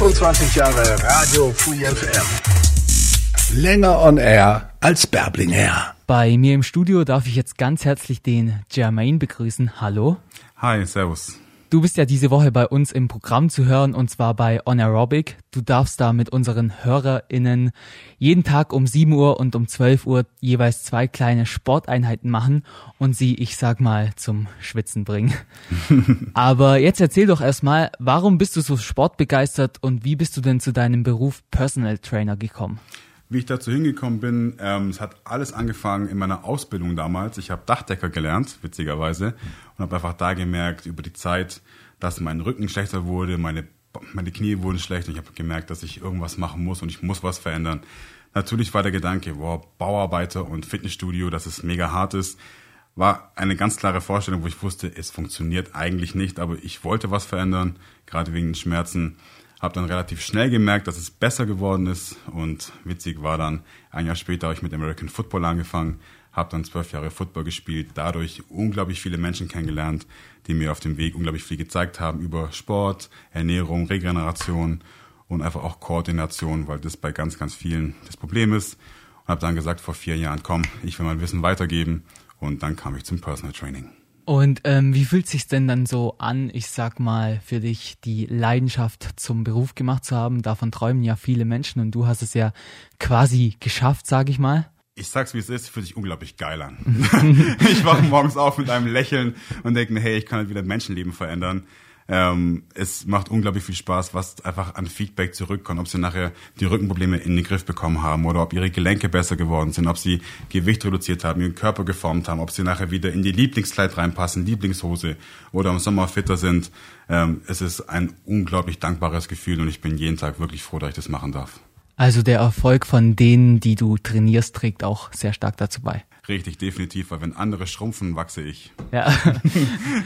25 Jahre Radio Free FM. Länger on air als Bärbling Air. Bei mir im Studio darf ich jetzt ganz herzlich den Jermaine begrüßen. Hallo. Hi, servus. Du bist ja diese Woche bei uns im Programm zu hören und zwar bei On Aerobic. Du darfst da mit unseren HörerInnen jeden Tag um 7 Uhr und um 12 Uhr jeweils zwei kleine Sporteinheiten machen und sie, ich sag mal, zum Schwitzen bringen. Aber jetzt erzähl doch erstmal, warum bist du so sportbegeistert und wie bist du denn zu deinem Beruf Personal Trainer gekommen? Wie ich dazu hingekommen bin, ähm, es hat alles angefangen in meiner Ausbildung damals. Ich habe Dachdecker gelernt, witzigerweise, und habe einfach da gemerkt über die Zeit, dass mein Rücken schlechter wurde, meine, meine Knie wurden schlecht und ich habe gemerkt, dass ich irgendwas machen muss und ich muss was verändern. Natürlich war der Gedanke, wow, Bauarbeiter und Fitnessstudio, dass es mega hart ist, war eine ganz klare Vorstellung, wo ich wusste, es funktioniert eigentlich nicht, aber ich wollte was verändern, gerade wegen den Schmerzen. Habe dann relativ schnell gemerkt, dass es besser geworden ist und witzig war dann, ein Jahr später habe ich mit American Football angefangen, habe dann zwölf Jahre Football gespielt, dadurch unglaublich viele Menschen kennengelernt, die mir auf dem Weg unglaublich viel gezeigt haben über Sport, Ernährung, Regeneration und einfach auch Koordination, weil das bei ganz, ganz vielen das Problem ist. Und habe dann gesagt vor vier Jahren, komm, ich will mein Wissen weitergeben und dann kam ich zum Personal Training. Und ähm, wie fühlt sich denn dann so an, ich sag mal, für dich die Leidenschaft zum Beruf gemacht zu haben? Davon träumen ja viele Menschen und du hast es ja quasi geschafft, sag ich mal. Ich sag's wie es ist, fühlt sich unglaublich geil an. ich wache morgens auf mit einem Lächeln und denke hey, ich kann halt wieder Menschenleben verändern. Ähm, es macht unglaublich viel Spaß, was einfach an Feedback zurückkommt, ob sie nachher die Rückenprobleme in den Griff bekommen haben oder ob ihre Gelenke besser geworden sind, ob sie Gewicht reduziert haben, ihren Körper geformt haben, ob sie nachher wieder in die Lieblingskleid reinpassen, Lieblingshose oder im Sommer fitter sind. Ähm, es ist ein unglaublich dankbares Gefühl und ich bin jeden Tag wirklich froh, dass ich das machen darf. Also der Erfolg von denen, die du trainierst, trägt auch sehr stark dazu bei. Richtig, definitiv, weil wenn andere schrumpfen, wachse ich. Ja.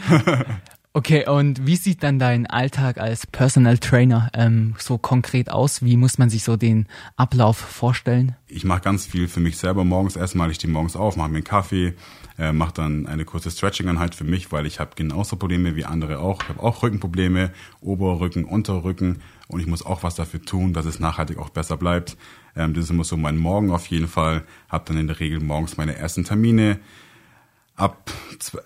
Okay, und wie sieht dann dein Alltag als Personal Trainer ähm, so konkret aus? Wie muss man sich so den Ablauf vorstellen? Ich mache ganz viel für mich selber morgens. Erstmal ich stehe morgens auf, mache mir einen Kaffee, äh, mache dann eine kurze Stretching-Einheit für mich, weil ich habe genauso Probleme wie andere auch. Ich habe auch Rückenprobleme, Oberrücken, Unterrücken und ich muss auch was dafür tun, dass es nachhaltig auch besser bleibt. Ähm, das ist immer so mein Morgen auf jeden Fall. Habe dann in der Regel morgens meine ersten Termine Ab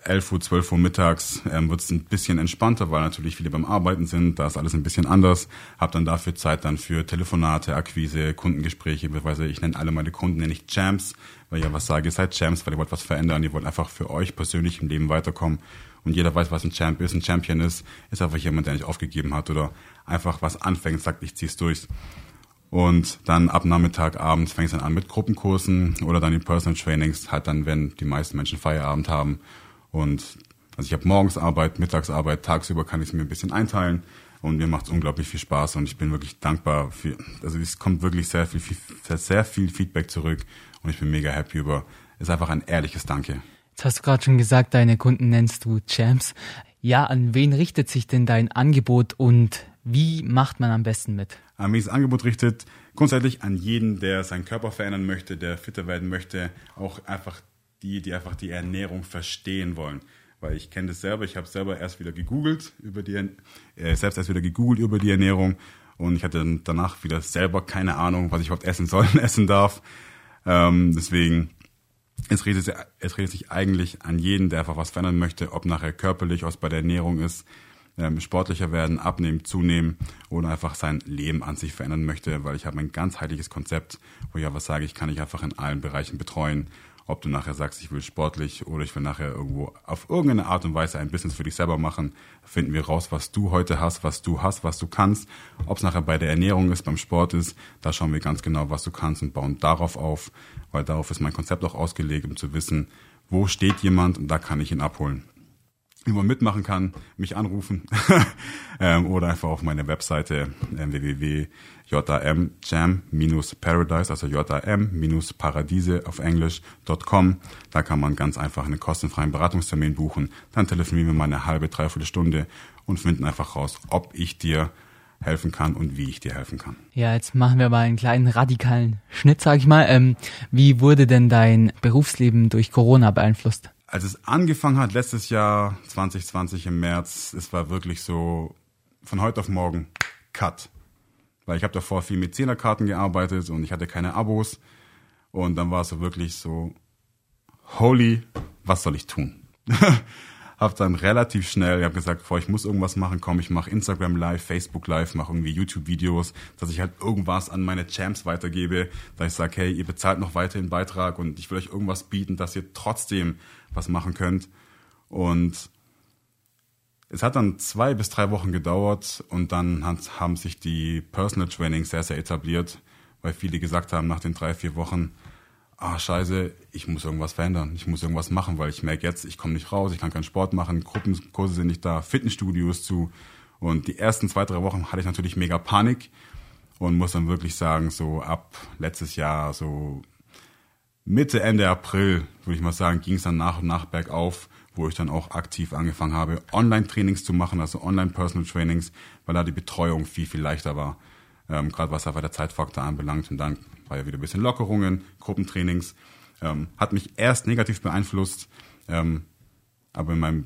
11 Uhr, 12 Uhr mittags ähm, wird es ein bisschen entspannter, weil natürlich viele beim Arbeiten sind. Da ist alles ein bisschen anders. Hab dann dafür Zeit dann für Telefonate, Akquise, Kundengespräche. Beziehungsweise ich nenne alle meine Kunden nenne ich Champs, weil ich ja was sage, ihr seid Champs, weil ihr wollt was verändern. Ihr wollt einfach für euch persönlich im Leben weiterkommen. Und jeder weiß, was ein Champ ist. Ein Champion ist, ist einfach jemand, der nicht aufgegeben hat oder einfach was anfängt, sagt, ich zieh's durch. Und dann ab Nachmittag, abends fängt es dann an mit Gruppenkursen oder dann die Personal Trainings, halt dann, wenn die meisten Menschen Feierabend haben. Und also ich habe morgens Arbeit, Mittagsarbeit, tagsüber kann ich es mir ein bisschen einteilen und mir macht es unglaublich viel Spaß und ich bin wirklich dankbar für, also es kommt wirklich sehr viel, sehr viel Feedback zurück und ich bin mega happy über, ist einfach ein ehrliches Danke. Jetzt hast du gerade schon gesagt, deine Kunden nennst du Champs. Ja, an wen richtet sich denn dein Angebot und wie macht man am besten mit? Das Angebot richtet, grundsätzlich an jeden, der seinen Körper verändern möchte, der fitter werden möchte, auch einfach die, die einfach die Ernährung verstehen wollen. Weil ich kenne das selber, ich habe selber erst wieder gegoogelt über die, äh, selbst erst wieder gegoogelt über die Ernährung und ich hatte danach wieder selber keine Ahnung, was ich überhaupt essen soll und essen darf. Ähm, deswegen, es redet, es redet sich eigentlich an jeden, der einfach was verändern möchte, ob nachher körperlich, was bei der Ernährung ist, ähm, sportlicher werden, abnehmen, zunehmen oder einfach sein Leben an sich verändern möchte, weil ich habe ein ganzheitliches Konzept, wo ich einfach sage, ich kann dich einfach in allen Bereichen betreuen. Ob du nachher sagst, ich will sportlich oder ich will nachher irgendwo auf irgendeine Art und Weise ein Business für dich selber machen, finden wir raus, was du heute hast, was du hast, was du kannst. Ob es nachher bei der Ernährung ist, beim Sport ist, da schauen wir ganz genau, was du kannst und bauen darauf auf, weil darauf ist mein Konzept auch ausgelegt, um zu wissen, wo steht jemand und da kann ich ihn abholen wie man mitmachen kann, mich anrufen ähm, oder einfach auf meine Webseite ähm, www.jamjam-paradise, also jam-paradiese auf Englisch.com. Da kann man ganz einfach einen kostenfreien Beratungstermin buchen. Dann telefonieren wir mal eine halbe, dreiviertel Stunde und finden einfach raus, ob ich dir helfen kann und wie ich dir helfen kann. Ja, jetzt machen wir mal einen kleinen radikalen Schnitt, sag ich mal. Ähm, wie wurde denn dein Berufsleben durch Corona beeinflusst? Als es angefangen hat, letztes Jahr 2020 im März, es war wirklich so von heute auf morgen Cut. weil ich habe davor viel mit Zehnerkarten gearbeitet und ich hatte keine Abos. Und dann war es so wirklich so, holy, was soll ich tun? habe dann relativ schnell, ich habe gesagt, boah, ich muss irgendwas machen, komm, ich mache Instagram Live, Facebook Live, mache irgendwie YouTube-Videos, dass ich halt irgendwas an meine Champs weitergebe, dass ich sage, hey, ihr bezahlt noch weiter den Beitrag und ich will euch irgendwas bieten, dass ihr trotzdem was machen könnt. Und es hat dann zwei bis drei Wochen gedauert und dann haben sich die Personal Trainings sehr, sehr etabliert, weil viele gesagt haben nach den drei, vier Wochen, ah scheiße, ich muss irgendwas verändern, ich muss irgendwas machen, weil ich merke jetzt, ich komme nicht raus, ich kann keinen Sport machen, Gruppenkurse sind nicht da, Fitnessstudios zu. Und die ersten zwei, drei Wochen hatte ich natürlich mega Panik und muss dann wirklich sagen, so ab letztes Jahr, so Mitte, Ende April, würde ich mal sagen, ging es dann nach und nach bergauf, wo ich dann auch aktiv angefangen habe, Online-Trainings zu machen, also Online-Personal-Trainings, weil da die Betreuung viel, viel leichter war ähm, gerade was einfach der Zeitfaktor anbelangt. Und dann war ja wieder ein bisschen Lockerungen, Gruppentrainings. Ähm, hat mich erst negativ beeinflusst, ähm, aber in meinem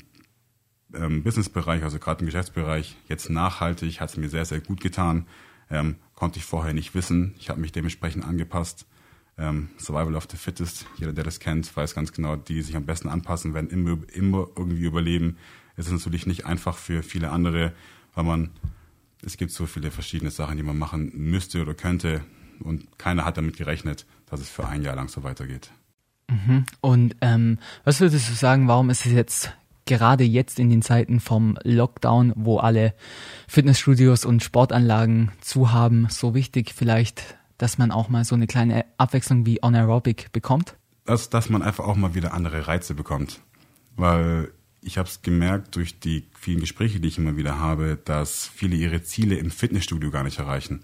ähm, Businessbereich, also gerade im Geschäftsbereich, jetzt nachhaltig, hat es mir sehr, sehr gut getan. Ähm, konnte ich vorher nicht wissen. Ich habe mich dementsprechend angepasst. Ähm, Survival of the Fittest, jeder, der das kennt, weiß ganz genau, die, die sich am besten anpassen, werden immer, immer irgendwie überleben. Es ist natürlich nicht einfach für viele andere, weil man es gibt so viele verschiedene Sachen, die man machen müsste oder könnte und keiner hat damit gerechnet, dass es für ein Jahr lang so weitergeht. Mhm. Und ähm, was würdest du sagen, warum ist es jetzt gerade jetzt in den Zeiten vom Lockdown, wo alle Fitnessstudios und Sportanlagen zu haben, so wichtig vielleicht, dass man auch mal so eine kleine Abwechslung wie On Aerobic bekommt? Dass, dass man einfach auch mal wieder andere Reize bekommt. Weil ich habe es gemerkt durch die vielen Gespräche, die ich immer wieder habe, dass viele ihre Ziele im Fitnessstudio gar nicht erreichen.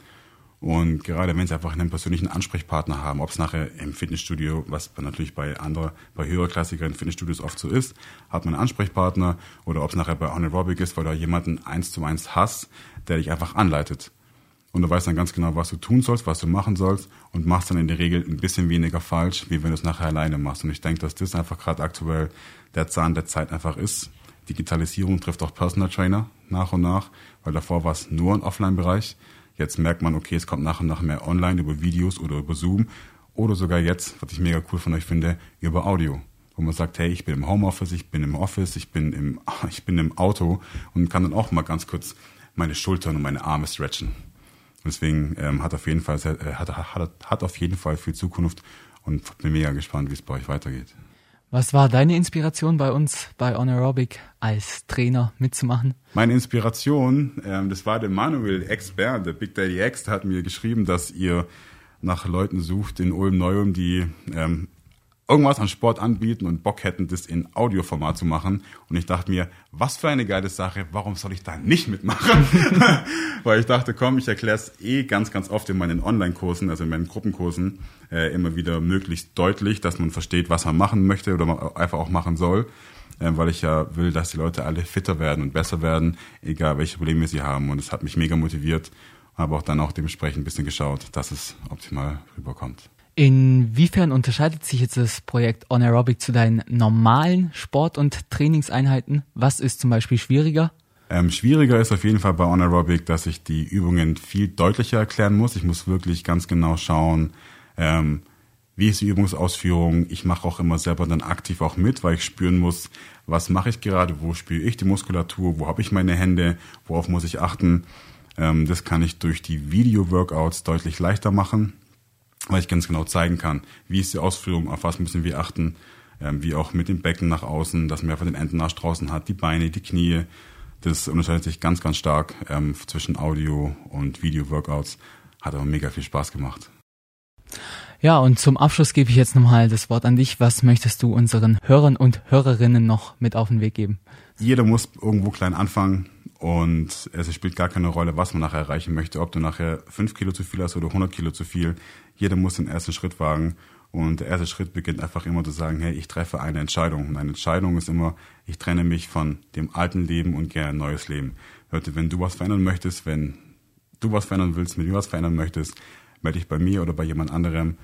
Und gerade wenn sie einfach einen persönlichen Ansprechpartner haben, ob es nachher im Fitnessstudio, was natürlich bei anderen, bei höherklassigeren Fitnessstudios oft so ist, hat man einen Ansprechpartner oder ob es nachher bei Anaerobic ist, weil du jemanden eins zu eins hast, der dich einfach anleitet. Und du weißt dann ganz genau, was du tun sollst, was du machen sollst und machst dann in der Regel ein bisschen weniger falsch, wie wenn du es nachher alleine machst. Und ich denke, dass das einfach gerade aktuell der Zahn der Zeit einfach ist. Digitalisierung trifft auch Personal Trainer nach und nach, weil davor war es nur ein Offline-Bereich. Jetzt merkt man, okay, es kommt nach und nach mehr online über Videos oder über Zoom oder sogar jetzt, was ich mega cool von euch finde, über Audio. Wo man sagt, hey, ich bin im Homeoffice, ich bin im Office, ich bin im, ich bin im Auto und kann dann auch mal ganz kurz meine Schultern und meine Arme stretchen. Deswegen ähm, hat auf jeden Fall äh, hat, hat, hat auf jeden Fall viel Zukunft und bin mega gespannt, wie es bei euch weitergeht. Was war deine Inspiration bei uns bei On Aerobic als Trainer mitzumachen? Meine Inspiration, ähm, das war der Manuel Expert, der Big Daddy X, der hat mir geschrieben, dass ihr nach Leuten sucht in Ulm Neum, die ähm, irgendwas an Sport anbieten und Bock hätten, das in Audioformat zu machen. Und ich dachte mir, was für eine geile Sache, warum soll ich da nicht mitmachen? Weil ich dachte, komm, ich erkläre es eh ganz, ganz oft in meinen Online-Kursen, also in meinen Gruppenkursen, äh, immer wieder möglichst deutlich, dass man versteht, was man machen möchte oder man einfach auch machen soll. Äh, weil ich ja will, dass die Leute alle fitter werden und besser werden, egal welche Probleme sie haben. Und es hat mich mega motiviert. Habe auch dann auch dementsprechend ein bisschen geschaut, dass es optimal rüberkommt. Inwiefern unterscheidet sich jetzt das Projekt On Aerobic zu deinen normalen Sport- und Trainingseinheiten? Was ist zum Beispiel schwieriger? Ähm, schwieriger ist auf jeden Fall bei On Aerobic, dass ich die Übungen viel deutlicher erklären muss. Ich muss wirklich ganz genau schauen, ähm, wie ist die Übungsausführung. Ich mache auch immer selber dann aktiv auch mit, weil ich spüren muss, was mache ich gerade, wo spüre ich die Muskulatur, wo habe ich meine Hände, worauf muss ich achten. Ähm, das kann ich durch die Video-Workouts deutlich leichter machen weil ich ganz genau zeigen kann, wie ist die Ausführung, auf was müssen wir achten, ähm, wie auch mit dem Becken nach außen, dass man einfach den Entenarsch draußen hat, die Beine, die Knie. Das unterscheidet sich ganz, ganz stark ähm, zwischen Audio- und Video-Workouts. Hat aber mega viel Spaß gemacht. Ja, und zum Abschluss gebe ich jetzt nochmal das Wort an dich. Was möchtest du unseren Hörern und Hörerinnen noch mit auf den Weg geben? Jeder muss irgendwo klein anfangen und es spielt gar keine Rolle, was man nachher erreichen möchte. Ob du nachher fünf Kilo zu viel hast oder 100 Kilo zu viel. Jeder muss den ersten Schritt wagen. Und der erste Schritt beginnt einfach immer zu sagen, hey, ich treffe eine Entscheidung. Und eine Entscheidung ist immer, ich trenne mich von dem alten Leben und gehe ein neues Leben. Leute, wenn du was verändern möchtest, wenn du was verändern willst, mit mir was verändern möchtest, melde dich bei mir oder bei jemand anderem,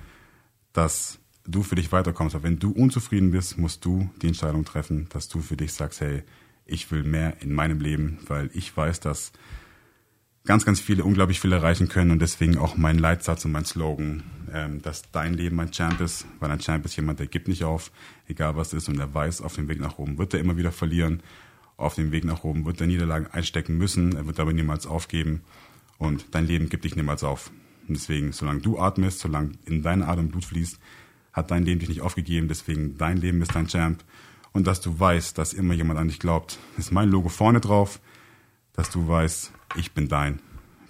dass du für dich weiterkommst. Aber wenn du unzufrieden bist, musst du die Entscheidung treffen, dass du für dich sagst, hey, ich will mehr in meinem Leben, weil ich weiß, dass ganz, ganz viele, unglaublich viel erreichen können und deswegen auch mein Leitsatz und mein Slogan, ähm, dass dein Leben ein Champ ist, weil ein Champ ist jemand, der gibt nicht auf, egal was ist und er weiß, auf dem Weg nach oben wird er immer wieder verlieren, auf dem Weg nach oben wird er Niederlagen einstecken müssen, er wird aber niemals aufgeben und dein Leben gibt dich niemals auf. Und deswegen, solange du atmest, solange in deine Adern Blut fließt, hat dein Leben dich nicht aufgegeben, deswegen dein Leben ist dein Champ und dass du weißt, dass immer jemand an dich glaubt. ist mein Logo vorne drauf, dass du weißt, ich bin dein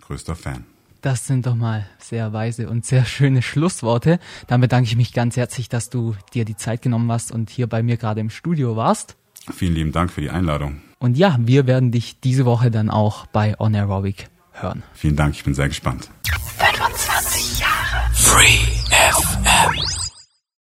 größter Fan. Das sind doch mal sehr weise und sehr schöne Schlussworte. Dann bedanke ich mich ganz herzlich, dass du dir die Zeit genommen hast und hier bei mir gerade im Studio warst. Vielen lieben Dank für die Einladung. Und ja, wir werden dich diese Woche dann auch bei On Aerobic hören. Vielen Dank, ich bin sehr gespannt. 25 Jahre Free.